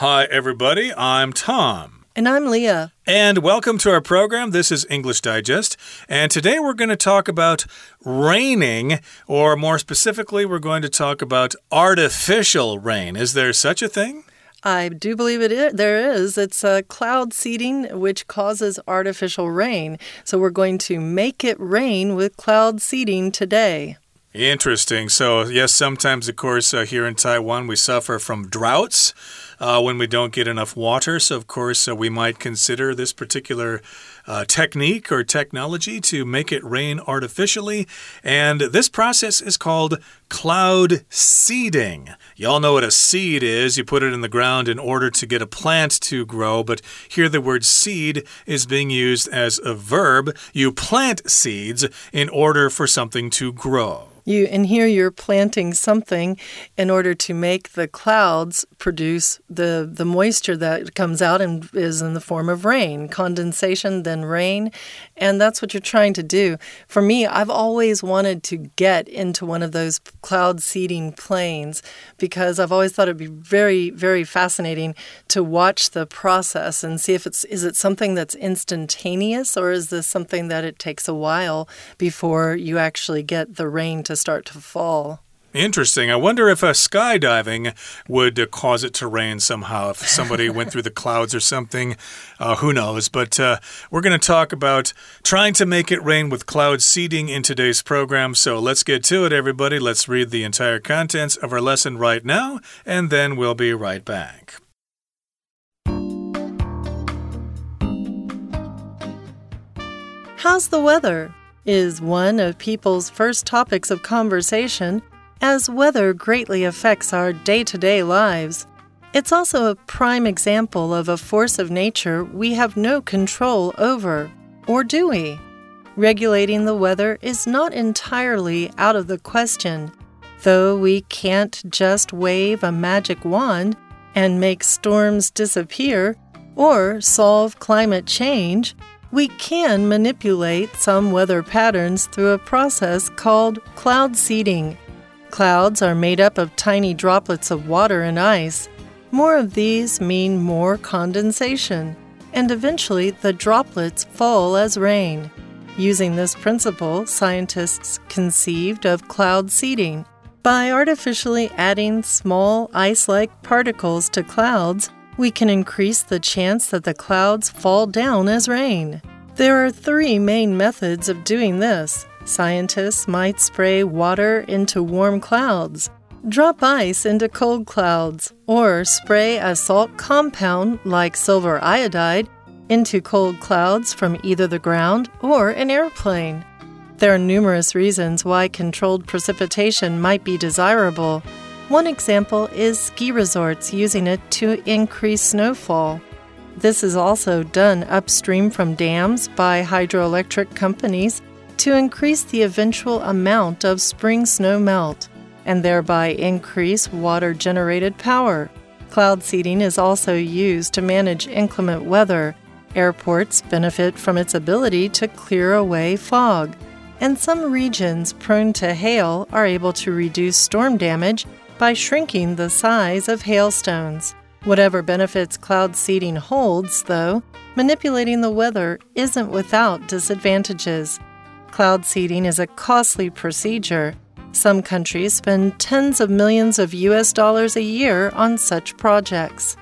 Hi, everybody. I'm Tom. And I'm Leah. And welcome to our program. This is English Digest. And today we're going to talk about raining, or more specifically, we're going to talk about artificial rain. Is there such a thing? I do believe it is. There is. It's a cloud seeding which causes artificial rain. So we're going to make it rain with cloud seeding today. Interesting. So, yes, sometimes, of course, uh, here in Taiwan, we suffer from droughts uh, when we don't get enough water. So, of course, uh, we might consider this particular uh, technique or technology to make it rain artificially. And this process is called cloud seeding. Y'all know what a seed is. You put it in the ground in order to get a plant to grow, but here the word seed is being used as a verb. You plant seeds in order for something to grow. You and here you're planting something in order to make the clouds produce the the moisture that comes out and is in the form of rain, condensation, then rain, and that's what you're trying to do. For me, I've always wanted to get into one of those cloud seeding planes because I've always thought it'd be very very fascinating to watch the process and see if it's is it something that's instantaneous or is this something that it takes a while before you actually get the rain to start to fall. Interesting. I wonder if a skydiving would uh, cause it to rain somehow. If somebody went through the clouds or something, uh, who knows? But uh, we're going to talk about trying to make it rain with cloud seeding in today's program. So let's get to it, everybody. Let's read the entire contents of our lesson right now, and then we'll be right back. How's the weather? Is one of people's first topics of conversation, as weather greatly affects our day to day lives. It's also a prime example of a force of nature we have no control over. Or do we? Regulating the weather is not entirely out of the question. Though we can't just wave a magic wand and make storms disappear or solve climate change, we can manipulate some weather patterns through a process called cloud seeding. Clouds are made up of tiny droplets of water and ice. More of these mean more condensation, and eventually the droplets fall as rain. Using this principle, scientists conceived of cloud seeding. By artificially adding small ice like particles to clouds, we can increase the chance that the clouds fall down as rain. There are three main methods of doing this. Scientists might spray water into warm clouds, drop ice into cold clouds, or spray a salt compound like silver iodide into cold clouds from either the ground or an airplane. There are numerous reasons why controlled precipitation might be desirable. One example is ski resorts using it to increase snowfall. This is also done upstream from dams by hydroelectric companies to increase the eventual amount of spring snow melt and thereby increase water generated power. Cloud seeding is also used to manage inclement weather. Airports benefit from its ability to clear away fog, and some regions prone to hail are able to reduce storm damage by shrinking the size of hailstones. Whatever benefits cloud seeding holds, though, manipulating the weather isn't without disadvantages. Cloud seeding is a costly procedure. Some countries spend tens of millions of US dollars a year on such projects.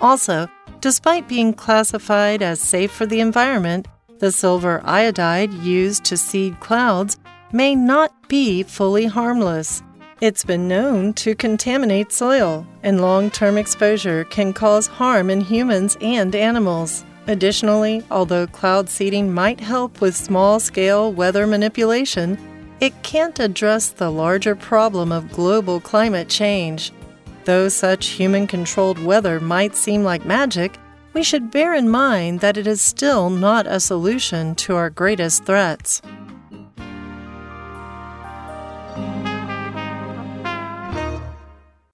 Also, despite being classified as safe for the environment, the silver iodide used to seed clouds may not be fully harmless. It's been known to contaminate soil, and long term exposure can cause harm in humans and animals. Additionally, although cloud seeding might help with small scale weather manipulation, it can't address the larger problem of global climate change. Though such human controlled weather might seem like magic, we should bear in mind that it is still not a solution to our greatest threats.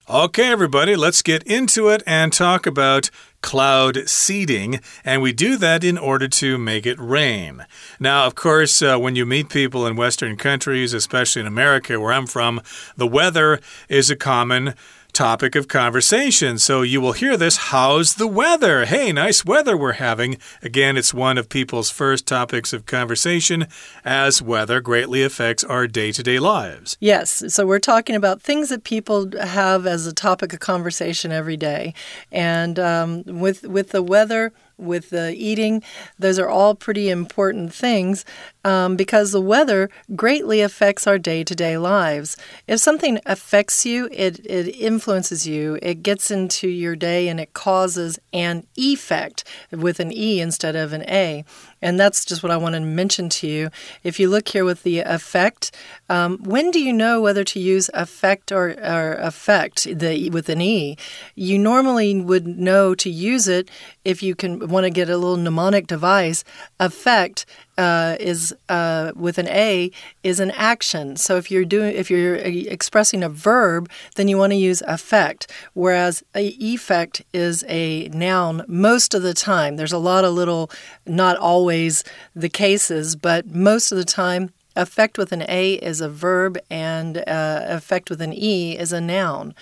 Okay, everybody, let's get into it and talk about cloud seeding, and we do that in order to make it rain. Now, of course, uh, when you meet people in Western countries, especially in America, where I'm from, the weather is a common topic of conversation. So you will hear this How's the weather? Hey, nice weather we're having. Again, it's one of people's first topics of conversation as weather greatly affects our day to day lives. Yes. So we're talking about things that people have as a topic of conversation every day. And um, with, with the weather, with the eating. Those are all pretty important things um, because the weather greatly affects our day to day lives. If something affects you, it, it influences you, it gets into your day and it causes an effect with an E instead of an A. And that's just what I want to mention to you. If you look here with the effect, um, when do you know whether to use effect or, or effect the, with an E? You normally would know to use it if you can want to get a little mnemonic device. Effect uh, is uh, with an A is an action. So if you're doing if you're expressing a verb, then you want to use effect. Whereas a effect is a noun most of the time. There's a lot of little, not always the cases, but most of the time. Effect with an A is a verb, and uh, effect with an E is a noun.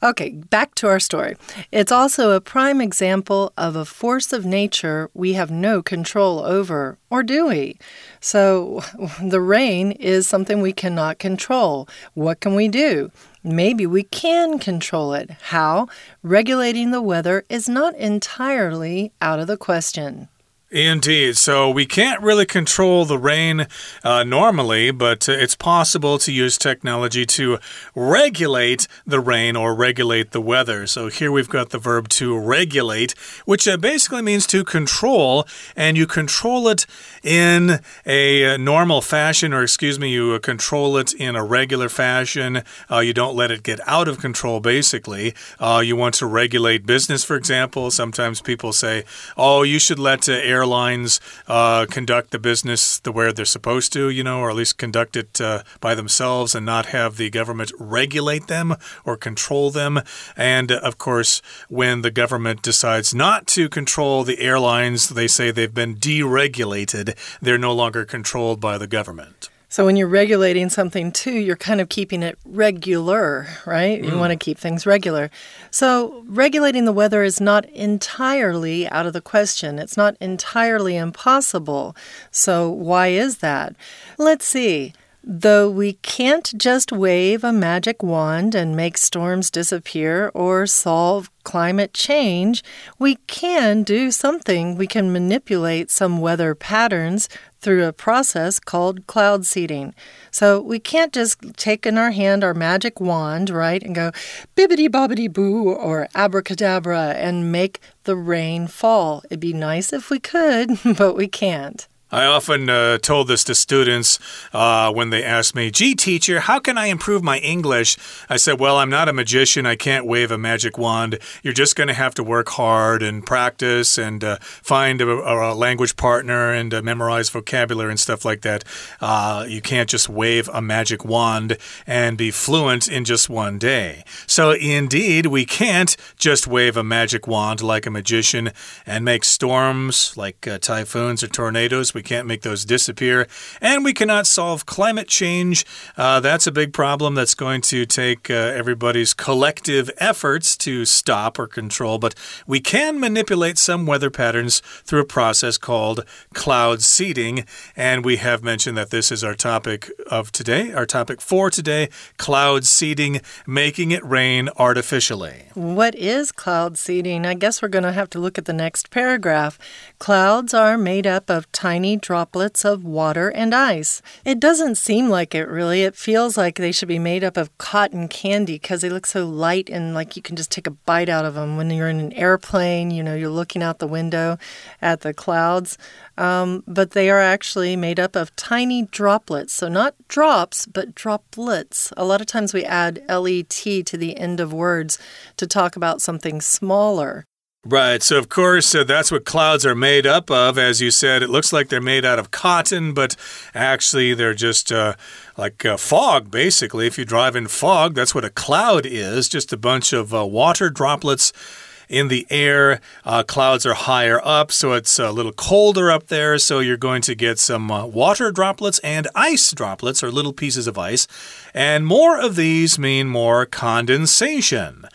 Okay, back to our story. It's also a prime example of a force of nature we have no control over, or do we? So, the rain is something we cannot control. What can we do? Maybe we can control it. How? Regulating the weather is not entirely out of the question. Indeed. So we can't really control the rain uh, normally, but uh, it's possible to use technology to regulate the rain or regulate the weather. So here we've got the verb to regulate, which uh, basically means to control, and you control it in a uh, normal fashion, or excuse me, you uh, control it in a regular fashion. Uh, you don't let it get out of control, basically. you want to regulate business, for example. Sometimes people say, oh, you should let air airlines uh, conduct the business the way they're supposed to, you know, or at least conduct it uh, by themselves and not have the government regulate them or control them. And of course, when the government decides not to control the airlines, they say they've been deregulated. They're no longer controlled by the government. So when you're regulating something too, you're kind of keeping it regular, right? You mm. want to keep things regular. So regulating the weather is not entirely out of the question. It's not entirely impossible. So why is that? Let's see. Though we can't just wave a magic wand and make storms disappear or solve climate change, we can do something. We can manipulate some weather patterns through a process called cloud seeding. So we can't just take in our hand our magic wand, right, and go bibbity bobbity boo or abracadabra and make the rain fall. It'd be nice if we could, but we can't. I often uh, told this to students uh, when they asked me, Gee, teacher, how can I improve my English? I said, Well, I'm not a magician. I can't wave a magic wand. You're just going to have to work hard and practice and uh, find a, a, language partner and uh, memorize vocabulary and stuff like that. Uh, you can't just wave a magic wand and be fluent in just one day. So, indeed, we can't just wave a magic wand like a magician and make storms like uh, typhoons or tornadoes. We can't make those disappear. And we cannot solve climate change. Uh, that's a big problem that's going to take uh, everybody's collective efforts to stop or control. But we can manipulate some weather patterns through a process called cloud seeding. And we have mentioned that this is our topic of today, our topic for today cloud seeding, making it rain artificially. What is cloud seeding? I guess we're going to have to look at the next paragraph. Clouds are made up of tiny tiny droplets of water and ice. It doesn't seem like it really. It feels like they should be made up of cotton candy because they look so light and like you can just take a bite out of them. When you're in an airplane, you know, you're looking out the window at the clouds. Um, but they are actually made up of tiny droplets. So, not drops, but droplets. A lot of times we add let to the end of words to talk about something smaller. Right. So, of course, uh, that's what clouds are made up of. As you said, it looks like they're made out of cotton, but actually, they're just uh, like uh, fog, basically. If you drive in fog, that's what a cloud is just a bunch of uh, water droplets in the air. Uh, clouds are higher up, so it's a little colder up there. So you're going to get some uh, water droplets and ice droplets, or little pieces of ice. And more of these mean more condensation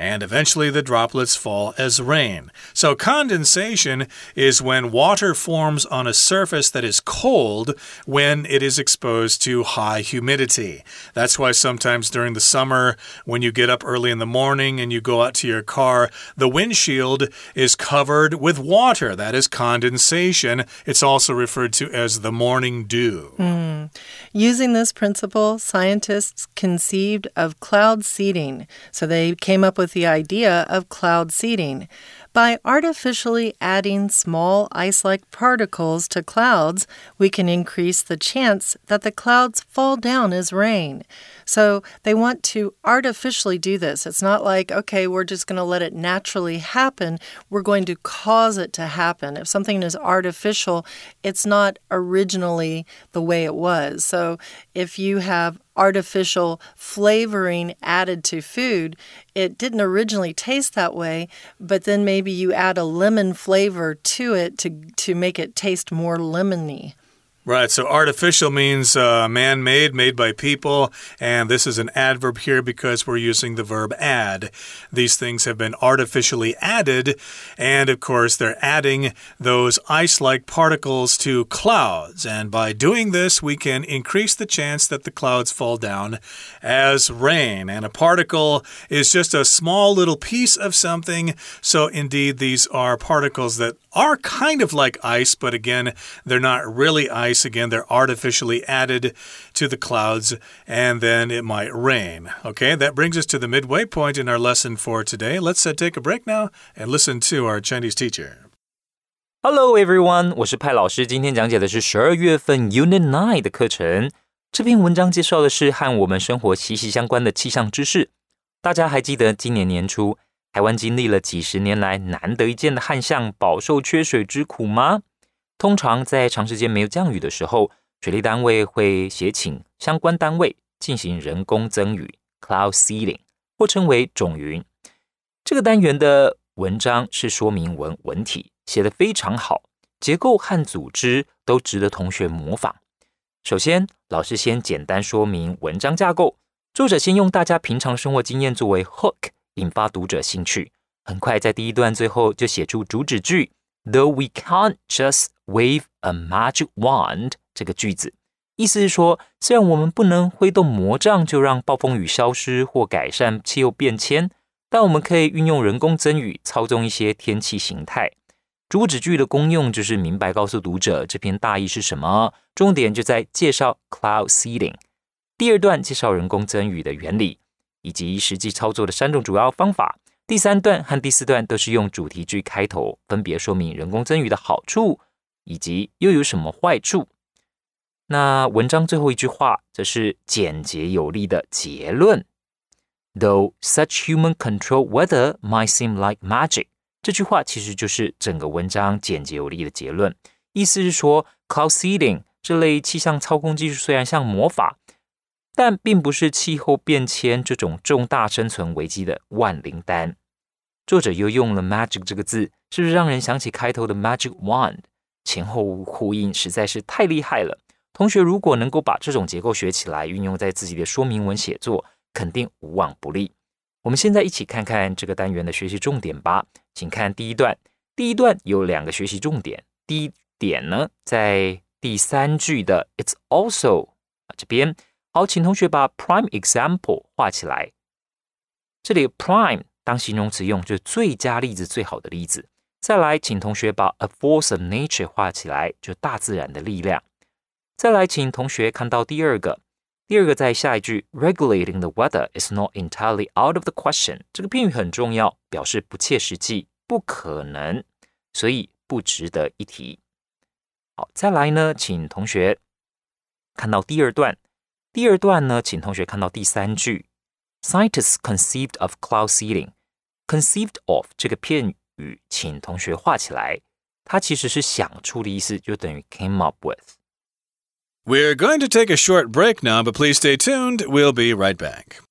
and eventually the droplets fall as rain. So, condensation is when water forms on a surface that is cold when it is exposed to high humidity. That's why sometimes during the summer, when you get up early in the morning and you go out to your car, the windshield is covered with water. That is condensation. It's also referred to as the morning dew. Mm. Using this principle, scientists conceived of cloud seeding. So, they came up with with the idea of cloud seeding. By artificially adding small ice like particles to clouds, we can increase the chance that the clouds fall down as rain. So they want to artificially do this. It's not like, okay, we're just going to let it naturally happen. We're going to cause it to happen. If something is artificial, it's not originally the way it was. So if you have artificial flavoring added to food. It didn't originally taste that way, but then maybe you add a lemon flavor to it to, to make it taste more lemony. Right, so artificial means uh, man made, made by people, and this is an adverb here because we're using the verb add. These things have been artificially added, and of course, they're adding those ice like particles to clouds. And by doing this, we can increase the chance that the clouds fall down as rain. And a particle is just a small little piece of something, so indeed, these are particles that are kind of like ice, but again, they're not really ice ice. Again, they're artificially added to the clouds, and then it might rain. Okay, that brings us to the midway point in our lesson for today. Let's uh, take a break now and listen to our Chinese teacher. Hello everyone，我是派老师。今天讲解的是十二月份 Unit Nine 的课程。这篇文章介绍的是和我们生活息息相关的气象知识。大家还记得今年年初，台湾经历了几十年来难得一见的旱象，饱受缺水之苦吗？ 通常在长时间没有降雨的时候，水利单位会协请相关单位进行人工增雨 （cloud seeding），或称为种云。这个单元的文章是说明文文体，写得非常好，结构和组织都值得同学模仿。首先，老师先简单说明文章架构。作者先用大家平常生活经验作为 hook，引发读者兴趣。很快在第一段最后就写出主旨句。Though we can't just wave a magic wand，这个句子意思是说，虽然我们不能挥动魔杖就让暴风雨消失或改善气候变迁，但我们可以运用人工增雨操纵一些天气形态。主旨句的功用就是明白告诉读者这篇大意是什么，重点就在介绍 cloud seeding。第二段介绍人工增雨的原理以及实际操作的三种主要方法。第三段和第四段都是用主题句开头，分别说明人工增雨的好处以及又有什么坏处。那文章最后一句话则是简洁有力的结论：Though such human control weather might seem like magic，这句话其实就是整个文章简洁有力的结论。意思是说，cloud seeding 这类气象操控技术虽然像魔法。但并不是气候变迁这种重大生存危机的万灵丹。作者又用了 “magic” 这个字，是不是让人想起开头的 “magic wand”？前后呼应实在是太厉害了。同学如果能够把这种结构学起来，运用在自己的说明文写作，肯定无往不利。我们现在一起看看这个单元的学习重点吧。请看第一段，第一段有两个学习重点。第一点呢，在第三句的 “it's also” 啊这边。好，请同学把 prime example 画起来。这里 prime 当形容词用，就是最佳例子、最好的例子。再来，请同学把 a force of nature 画起来，就大自然的力量。再来，请同学看到第二个，第二个在下一句 regulating the weather is not entirely out of the question。这个片语很重要，表示不切实际、不可能，所以不值得一提。好，再来呢，请同学看到第二段。第二段呢，请同学看到第三句 ，Scientists conceived of cloud seeding。conceived of 这个片语，请同学画起来。它其实是想出的意思，就等于 came up with。We're going to take a short break now, but please stay tuned. We'll be right back.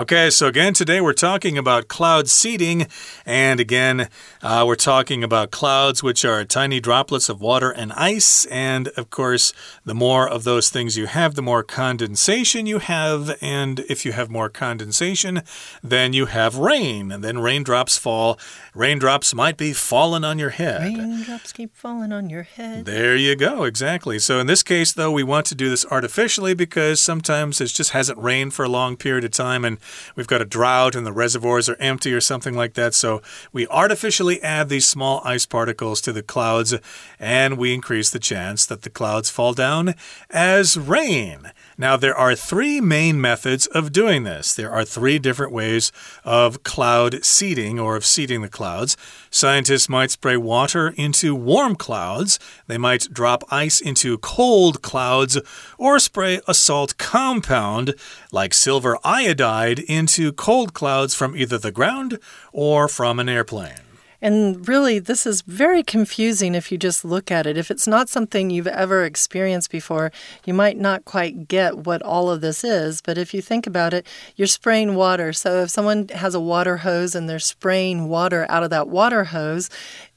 Okay, so again, today we're talking about cloud seeding. And again, uh, we're talking about clouds, which are tiny droplets of water and ice. And of course, the more of those things you have, the more condensation you have. And if you have more condensation, then you have rain. And then raindrops fall. Raindrops might be falling on your head. Raindrops keep falling on your head. There you go, exactly. So in this case, though, we want to do this artificially because sometimes it just hasn't rained for a long period of time. And we've got a drought and the reservoirs are empty or something like that. So we artificially add these small ice particles to the clouds and we increase the chance that the clouds fall down as rain. Now, there are three main methods of doing this. There are three different ways of cloud seeding or of seeding the clouds. Scientists might spray water into warm clouds, they might drop ice into cold clouds, or spray a salt compound like silver iodide into cold clouds from either the ground or from an airplane. And really, this is very confusing if you just look at it. If it's not something you've ever experienced before, you might not quite get what all of this is. But if you think about it, you're spraying water. So if someone has a water hose and they're spraying water out of that water hose,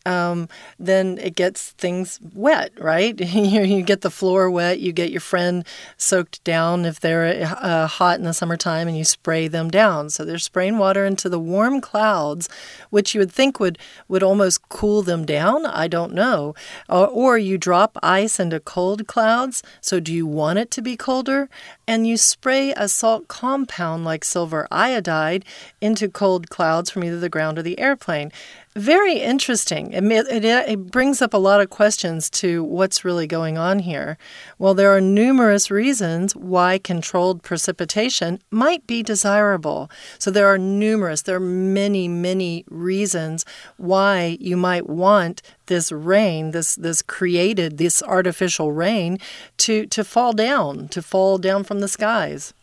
um, then it gets things wet, right? you, get the floor wet, you get your friend soaked down if they're uh, hot in the summertime, and you spray them down. So they're spraying water into the warm clouds, which you would think would would almost cool them down. I don't know. Or, or you drop ice into cold clouds. So do you want it to be colder? And you spray a salt compound like silver iodide into cold clouds from either the ground or the airplane. Very interesting. It, it, it, brings up a lot of questions to what's really going on here. Well, there are numerous reasons why controlled precipitation might be desirable. So there are numerous, there are many, many reasons why you might want this rain, this this created, this artificial rain, to to fall down, to fall down from the skies.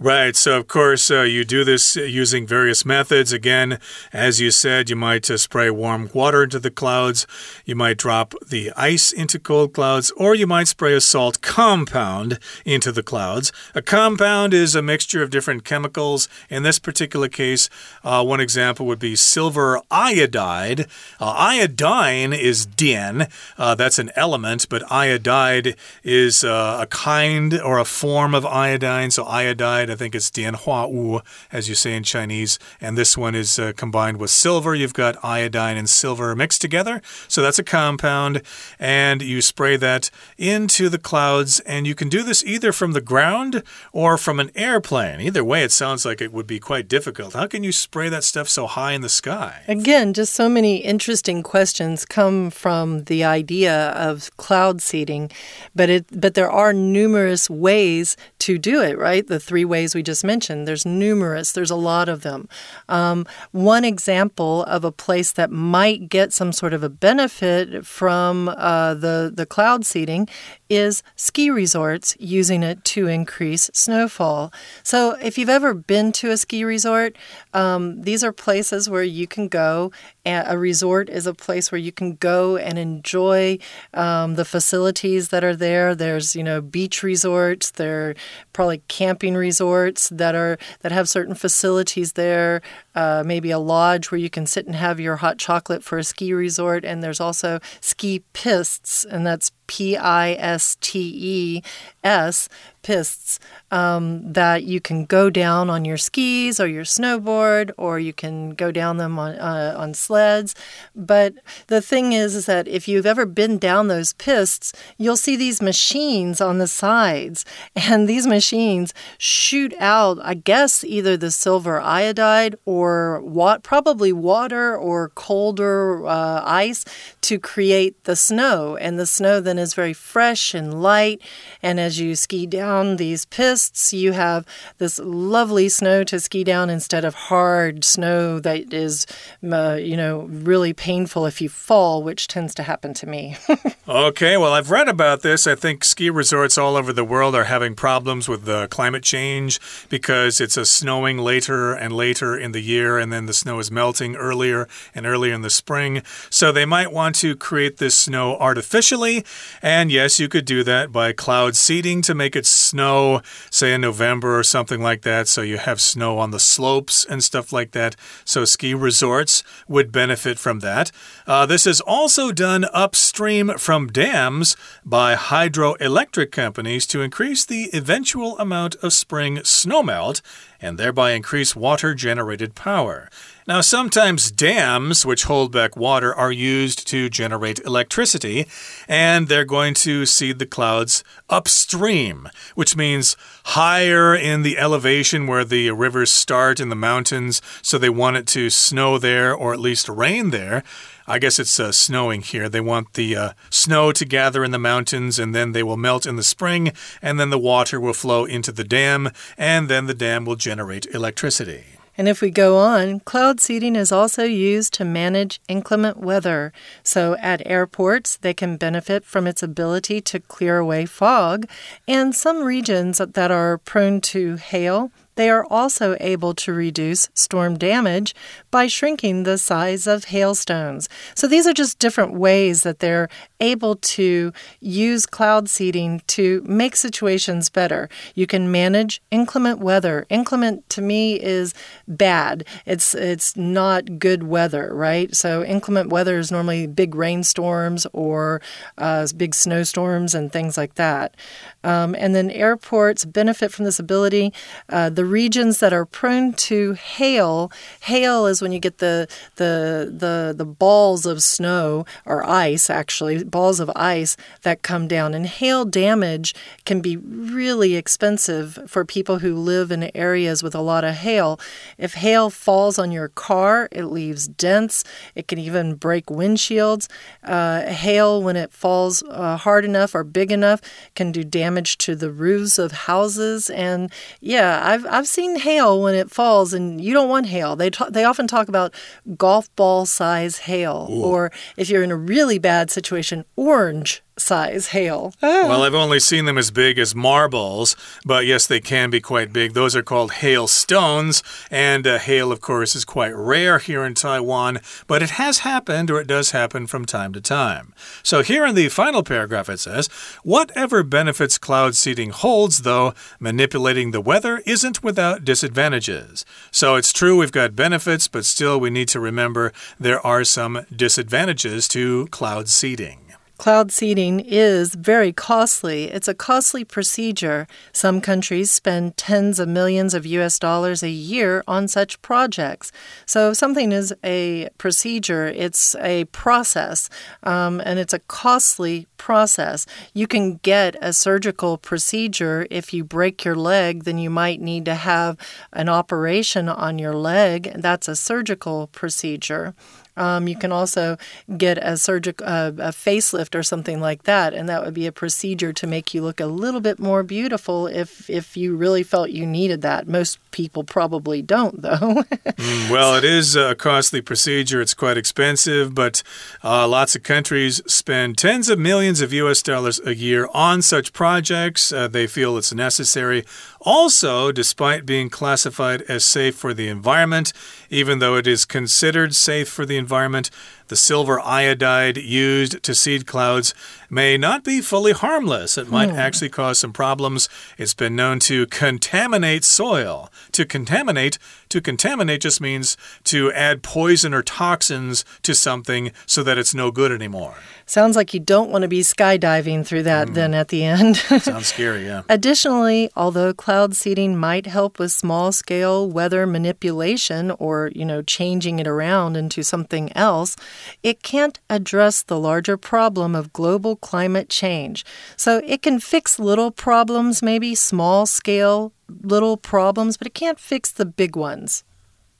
Right. So, of course, uh, you do this using various methods. Again, as you said, you might uh, spray warm water into the clouds, you might drop the ice into cold clouds, or you might spray a salt compound into the clouds. A compound is a mixture of different chemicals. In this particular case, uh, one example would be silver iodide. Uh, iodine is dian, uh, that's an element, but iodide is uh, a kind or a form of iodine. So, iodide I think it's Dian Hua Wu, as you say in Chinese. And this one is uh, combined with silver. You've got iodine and silver mixed together. So that's a compound. And you spray that into the clouds. And you can do this either from the ground or from an airplane. Either way, it sounds like it would be quite difficult. How can you spray that stuff so high in the sky? Again, just so many interesting questions come from the idea of cloud seeding. But it but there are numerous ways to do it, right? The three ways we just mentioned. There's numerous, there's a lot of them. Um, one example of a place that might get some sort of a benefit from uh, the, the cloud seeding is ski resorts using it to increase snowfall. So, if you've ever been to a ski resort, um, these are places where you can go. A resort is a place where you can go and enjoy um, the facilities that are there. There's, you know, beach resorts. There are probably camping resorts that are that have certain facilities there. Uh, maybe a lodge where you can sit and have your hot chocolate for a ski resort. And there's also ski pistes, and that's P I S T E S, pistes, um, that you can go down on your skis or your snowboard, or you can go down them on, uh, on sleds. But the thing is, is that if you've ever been down those pistes, you'll see these machines on the sides, and these machines shoot out, I guess, either the silver iodide or what, probably water or colder uh, ice to create the snow. And the snow then is very fresh and light. And as you ski down these pistes, you have this lovely snow to ski down instead of hard snow that is, uh, you know, really painful if you fall, which tends to happen to me. okay, well, I've read about this. I think ski resorts all over the world are having problems with the climate change because it's a snowing later and later in the year, and then the snow is melting earlier and earlier in the spring. So they might want to create this snow artificially. And yes, you could do that by cloud seeding to make it snow, say in November or something like that. So you have snow on the slopes and stuff like that. So ski resorts would benefit from that. Uh, this is also done upstream from dams by hydroelectric companies to increase the eventual amount of spring snowmelt and thereby increase water generated power. Now, sometimes dams, which hold back water, are used to generate electricity, and they're going to seed the clouds upstream, which means higher in the elevation where the rivers start in the mountains, so they want it to snow there or at least rain there. I guess it's uh, snowing here. They want the uh, snow to gather in the mountains and then they will melt in the spring, and then the water will flow into the dam, and then the dam will generate electricity. And if we go on, cloud seeding is also used to manage inclement weather. So at airports, they can benefit from its ability to clear away fog. And some regions that are prone to hail they are also able to reduce storm damage by shrinking the size of hailstones. So these are just different ways that they're able to use cloud seeding to make situations better. You can manage inclement weather. Inclement to me is bad. It's it's not good weather, right? So inclement weather is normally big rainstorms or uh, big snowstorms and things like that. Um, and then airports benefit from this ability. Uh, the regions that are prone to hail, hail is when you get the the the the balls of snow or ice, actually balls of ice that come down. And hail damage can be really expensive for people who live in areas with a lot of hail. If hail falls on your car, it leaves dents. It can even break windshields. Uh, hail, when it falls uh, hard enough or big enough, can do damage to the roofs of houses. And yeah, I've, I've seen hail when it falls, and you don't want hail. They, they often talk about golf ball size hail, Ooh. or if you're in a really bad situation, orange size hail. Oh. Well, I've only seen them as big as marbles, but yes, they can be quite big. Those are called hailstones, and uh, hail, of course, is quite rare here in Taiwan, but it has happened, or it does happen from time to time. So here in the final paragraph, it says, Whatever benefits cloud seeding holds, though, manipulating the weather isn't without disadvantages. So it's true we've got benefits, but still we need to remember there are some disadvantages to cloud seeding. Cloud seeding is very costly. It's a costly procedure. Some countries spend tens of millions of US dollars a year on such projects. So, if something is a procedure, it's a process, um, and it's a costly process. You can get a surgical procedure. If you break your leg, then you might need to have an operation on your leg. That's a surgical procedure. Um, you can also get a surgical uh, a facelift or something like that, and that would be a procedure to make you look a little bit more beautiful if if you really felt you needed that. Most people probably don't, though. mm, well, it is a costly procedure. It's quite expensive, but uh, lots of countries spend tens of millions of U.S. dollars a year on such projects. Uh, they feel it's necessary. Also, despite being classified as safe for the environment, even though it is considered safe for the environment, the silver iodide used to seed clouds may not be fully harmless. It might hmm. actually cause some problems. It's been known to contaminate soil. To contaminate, to contaminate just means to add poison or toxins to something so that it's no good anymore. Sounds like you don't want to be skydiving through that mm. then at the end. Sounds scary, yeah. Additionally, although cloud seeding might help with small scale weather manipulation or, you know, changing it around into something else, it can't address the larger problem of global climate change. So it can fix little problems, maybe small scale little problems, but it can't fix the big ones.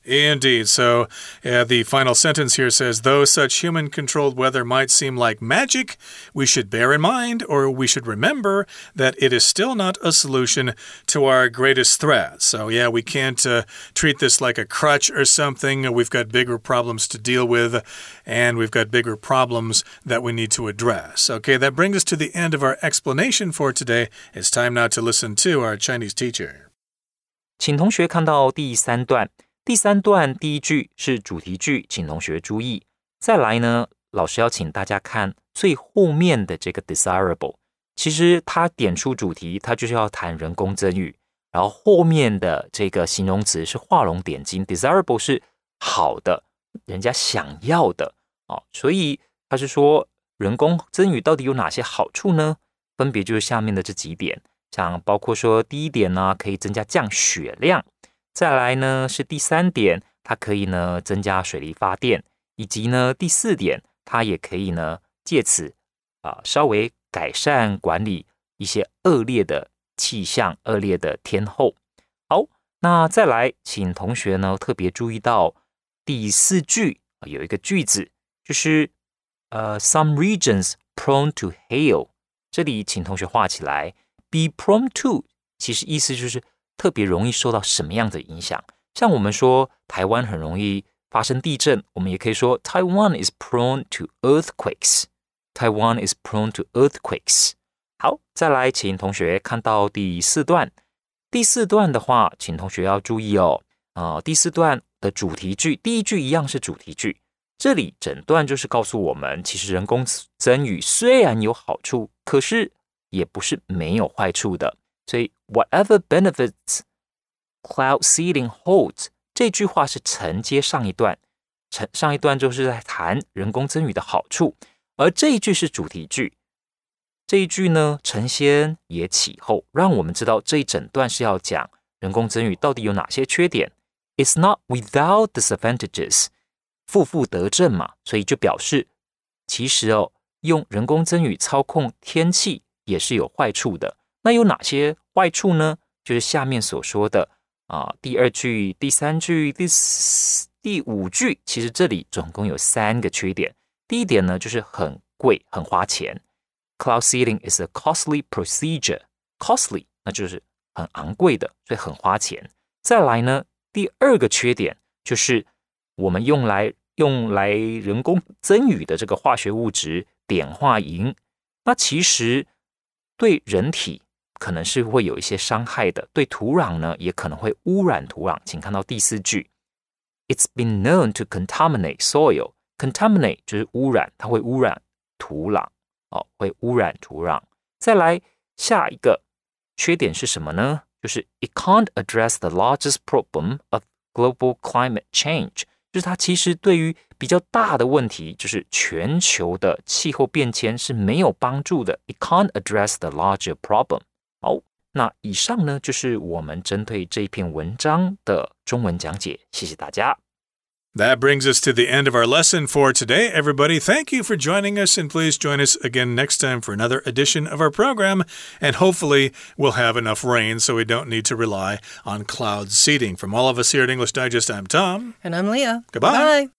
Indeed. So uh, the final sentence here says though such human controlled weather might seem like magic, we should bear in mind or we should remember that it is still not a solution to our greatest threat. So, yeah, we can't uh, treat this like a crutch or something. We've got bigger problems to deal with and we've got bigger problems that we need to address. Okay, that brings us to the end of our explanation for today. It's time now to listen to our Chinese teacher. 请同学看到第三段。 第三段第一句是主题句，请同学注意。再来呢，老师要请大家看最后面的这个 desirable。其实它点出主题，它就是要谈人工增雨，然后后面的这个形容词是画龙点睛，desirable 是好的，人家想要的哦。所以他是说人工增雨到底有哪些好处呢？分别就是下面的这几点，像包括说第一点呢，可以增加降雪量；再来呢是第三点，它可以呢增加水力发电，以及呢第四点，它也可以呢借此啊稍微。改善管理一些恶劣的气象、恶劣的天候。好，那再来，请同学呢特别注意到第四句有一个句子，就是呃，some regions prone to hail。这里请同学画起来，be prone to，其实意思就是特别容易受到什么样的影响。像我们说台湾很容易发生地震，我们也可以说 Taiwan is prone to earthquakes。Taiwan is prone to earthquakes。好，再来，请同学看到第四段。第四段的话，请同学要注意哦。啊，第四段的主题句，第一句一样是主题句。这里整段就是告诉我们，其实人工增雨虽然有好处，可是也不是没有坏处的。所以，whatever benefits cloud seeding holds，这句话是承接上一段，承上一段就是在谈人工增雨的好处。而这一句是主题句，这一句呢，承先也启后，让我们知道这一整段是要讲人工增雨到底有哪些缺点。It's not without disadvantages，负负得正嘛，所以就表示其实哦，用人工增雨操控天气也是有坏处的。那有哪些坏处呢？就是下面所说的啊，第二句、第三句、第四、第五句，其实这里总共有三个缺点。第一点呢，就是很贵，很花钱。Cloud seeding is a costly procedure. Costly，那就是很昂贵的，所以很花钱。再来呢，第二个缺点就是我们用来用来人工增雨的这个化学物质碘化银，那其实对人体可能是会有一些伤害的，对土壤呢也可能会污染土壤。请看到第四句，It's been known to contaminate soil. Contaminate 就是污染，它会污染土壤，哦，会污染土壤。再来下一个缺点是什么呢？就是 it can't address the largest problem of global climate change，就是它其实对于比较大的问题，就是全球的气候变迁是没有帮助的。It can't address the larger problem。 好，那以上呢就是我们针对这篇文章的中文讲解，谢谢大家。That brings us to the end of our lesson for today. Everybody, thank you for joining us, and please join us again next time for another edition of our program. And hopefully, we'll have enough rain so we don't need to rely on cloud seeding. From all of us here at English Digest, I'm Tom. And I'm Leah. Goodbye. Bye.